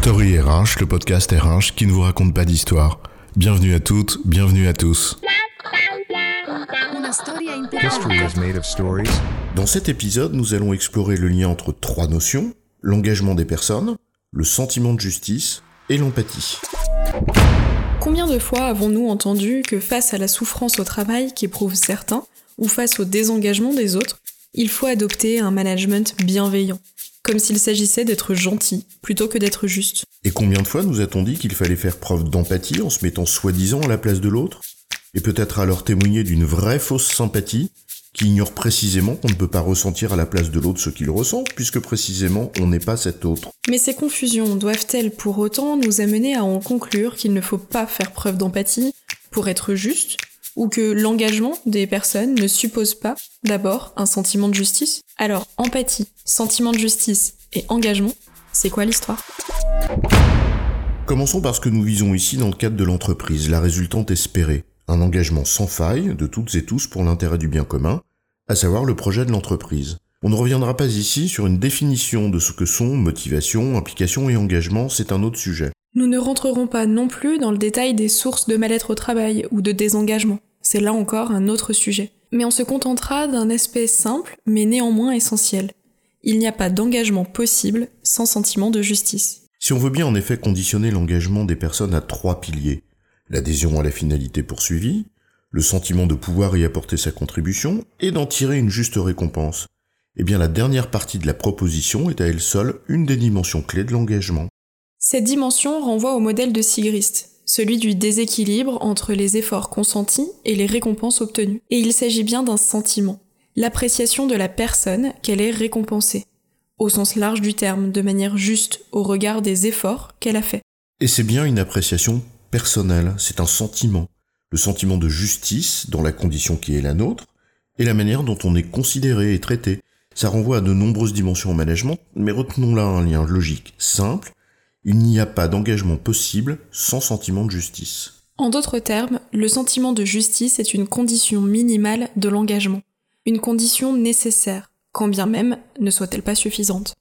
Story RH, le podcast RH qui ne vous raconte pas d'histoire. Bienvenue à toutes, bienvenue à tous. Dans cet épisode, nous allons explorer le lien entre trois notions, l'engagement des personnes, le sentiment de justice et l'empathie. Combien de fois avons-nous entendu que face à la souffrance au travail qu'éprouvent certains, ou face au désengagement des autres, il faut adopter un management bienveillant, comme s'il s'agissait d'être gentil plutôt que d'être juste. Et combien de fois nous a-t-on dit qu'il fallait faire preuve d'empathie en se mettant soi-disant à la place de l'autre? Et peut-être alors témoigner d'une vraie fausse sympathie qui ignore précisément qu'on ne peut pas ressentir à la place de l'autre ce qu'il ressent, puisque précisément on n'est pas cet autre. Mais ces confusions doivent-elles pour autant nous amener à en conclure qu'il ne faut pas faire preuve d'empathie pour être juste, ou que l'engagement des personnes ne suppose pas d'abord un sentiment de justice Alors, empathie, sentiment de justice et engagement, c'est quoi l'histoire? Commençons par ce que nous visons ici dans le cadre de l'entreprise, la résultante espérée. Un engagement sans faille de toutes et tous pour l'intérêt du bien commun, à savoir le projet de l'entreprise. On ne reviendra pas ici sur une définition de ce que sont motivation, implication et engagement, c'est un autre sujet. Nous ne rentrerons pas non plus dans le détail des sources de mal-être au travail ou de désengagement. C'est là encore un autre sujet. Mais on se contentera d'un aspect simple, mais néanmoins essentiel. Il n'y a pas d'engagement possible sans sentiment de justice. Si on veut bien en effet conditionner l'engagement des personnes à trois piliers, l'adhésion à la finalité poursuivie, le sentiment de pouvoir y apporter sa contribution et d'en tirer une juste récompense, eh bien la dernière partie de la proposition est à elle seule une des dimensions clés de l'engagement. Cette dimension renvoie au modèle de Sigrist, celui du déséquilibre entre les efforts consentis et les récompenses obtenues. Et il s'agit bien d'un sentiment, l'appréciation de la personne qu'elle est récompensée, au sens large du terme, de manière juste au regard des efforts qu'elle a faits. Et c'est bien une appréciation personnelle, c'est un sentiment, le sentiment de justice dans la condition qui est la nôtre, et la manière dont on est considéré et traité. Ça renvoie à de nombreuses dimensions en management, mais retenons là un lien logique, simple, il n'y a pas d'engagement possible sans sentiment de justice. En d'autres termes, le sentiment de justice est une condition minimale de l'engagement, une condition nécessaire, quand bien même ne soit-elle pas suffisante.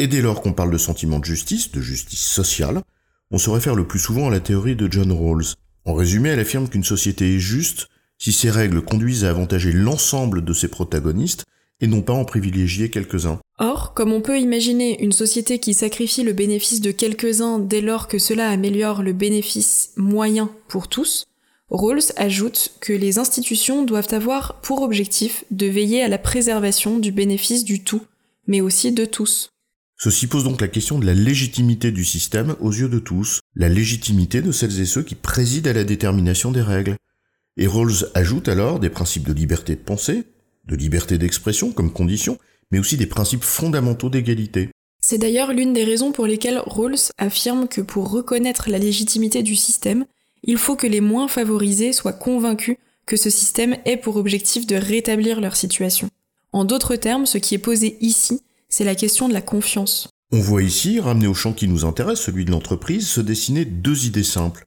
Et dès lors qu'on parle de sentiment de justice, de justice sociale, on se réfère le plus souvent à la théorie de John Rawls. En résumé, elle affirme qu'une société est juste si ses règles conduisent à avantager l'ensemble de ses protagonistes et non pas en privilégier quelques-uns. Or, comme on peut imaginer une société qui sacrifie le bénéfice de quelques-uns dès lors que cela améliore le bénéfice moyen pour tous, Rawls ajoute que les institutions doivent avoir pour objectif de veiller à la préservation du bénéfice du tout, mais aussi de tous. Ceci pose donc la question de la légitimité du système aux yeux de tous, la légitimité de celles et ceux qui président à la détermination des règles. Et Rawls ajoute alors des principes de liberté de pensée, de liberté d'expression comme condition, mais aussi des principes fondamentaux d'égalité. C'est d'ailleurs l'une des raisons pour lesquelles Rawls affirme que pour reconnaître la légitimité du système, il faut que les moins favorisés soient convaincus que ce système ait pour objectif de rétablir leur situation. En d'autres termes, ce qui est posé ici, c'est la question de la confiance. On voit ici, ramené au champ qui nous intéresse, celui de l'entreprise, se dessiner deux idées simples.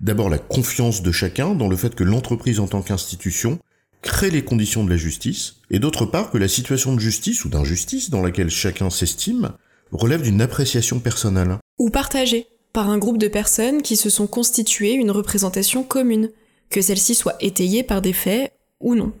D'abord la confiance de chacun dans le fait que l'entreprise en tant qu'institution crée les conditions de la justice, et d'autre part que la situation de justice ou d'injustice dans laquelle chacun s'estime relève d'une appréciation personnelle. Ou partagée par un groupe de personnes qui se sont constituées une représentation commune, que celle-ci soit étayée par des faits ou non.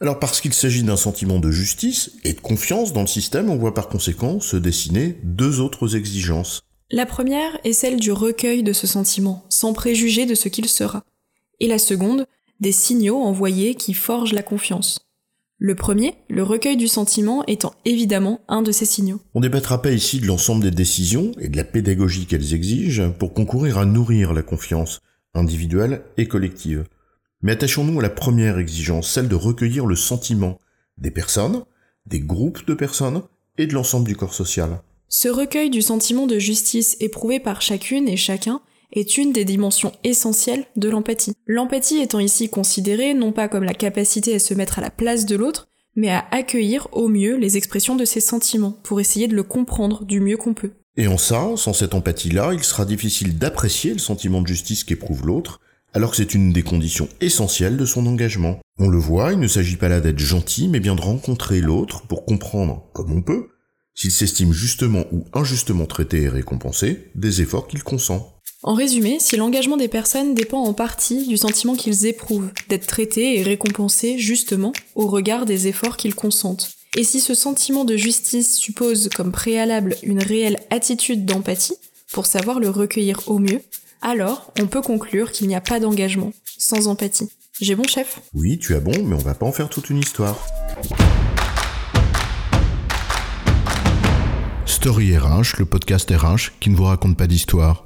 Alors parce qu'il s'agit d'un sentiment de justice et de confiance dans le système, on voit par conséquent se dessiner deux autres exigences. La première est celle du recueil de ce sentiment, sans préjuger de ce qu'il sera. Et la seconde, des signaux envoyés qui forgent la confiance. Le premier, le recueil du sentiment, étant évidemment un de ces signaux. On débattra pas ici de l'ensemble des décisions et de la pédagogie qu'elles exigent pour concourir à nourrir la confiance individuelle et collective. Mais attachons-nous à la première exigence, celle de recueillir le sentiment des personnes, des groupes de personnes et de l'ensemble du corps social. Ce recueil du sentiment de justice éprouvé par chacune et chacun est une des dimensions essentielles de l'empathie. L'empathie étant ici considérée non pas comme la capacité à se mettre à la place de l'autre, mais à accueillir au mieux les expressions de ses sentiments, pour essayer de le comprendre du mieux qu'on peut. Et en ça, sans cette empathie-là, il sera difficile d'apprécier le sentiment de justice qu'éprouve l'autre, alors que c'est une des conditions essentielles de son engagement. On le voit, il ne s'agit pas là d'être gentil, mais bien de rencontrer l'autre pour comprendre, comme on peut, s'il s'estime justement ou injustement traité et récompensé des efforts qu'il consent. En résumé, si l'engagement des personnes dépend en partie du sentiment qu'ils éprouvent d'être traités et récompensés justement au regard des efforts qu'ils consentent, et si ce sentiment de justice suppose comme préalable une réelle attitude d'empathie, pour savoir le recueillir au mieux, alors on peut conclure qu'il n'y a pas d'engagement sans empathie. J'ai bon chef? Oui, tu as bon, mais on va pas en faire toute une histoire. Story RH, le podcast RH qui ne vous raconte pas d'histoire.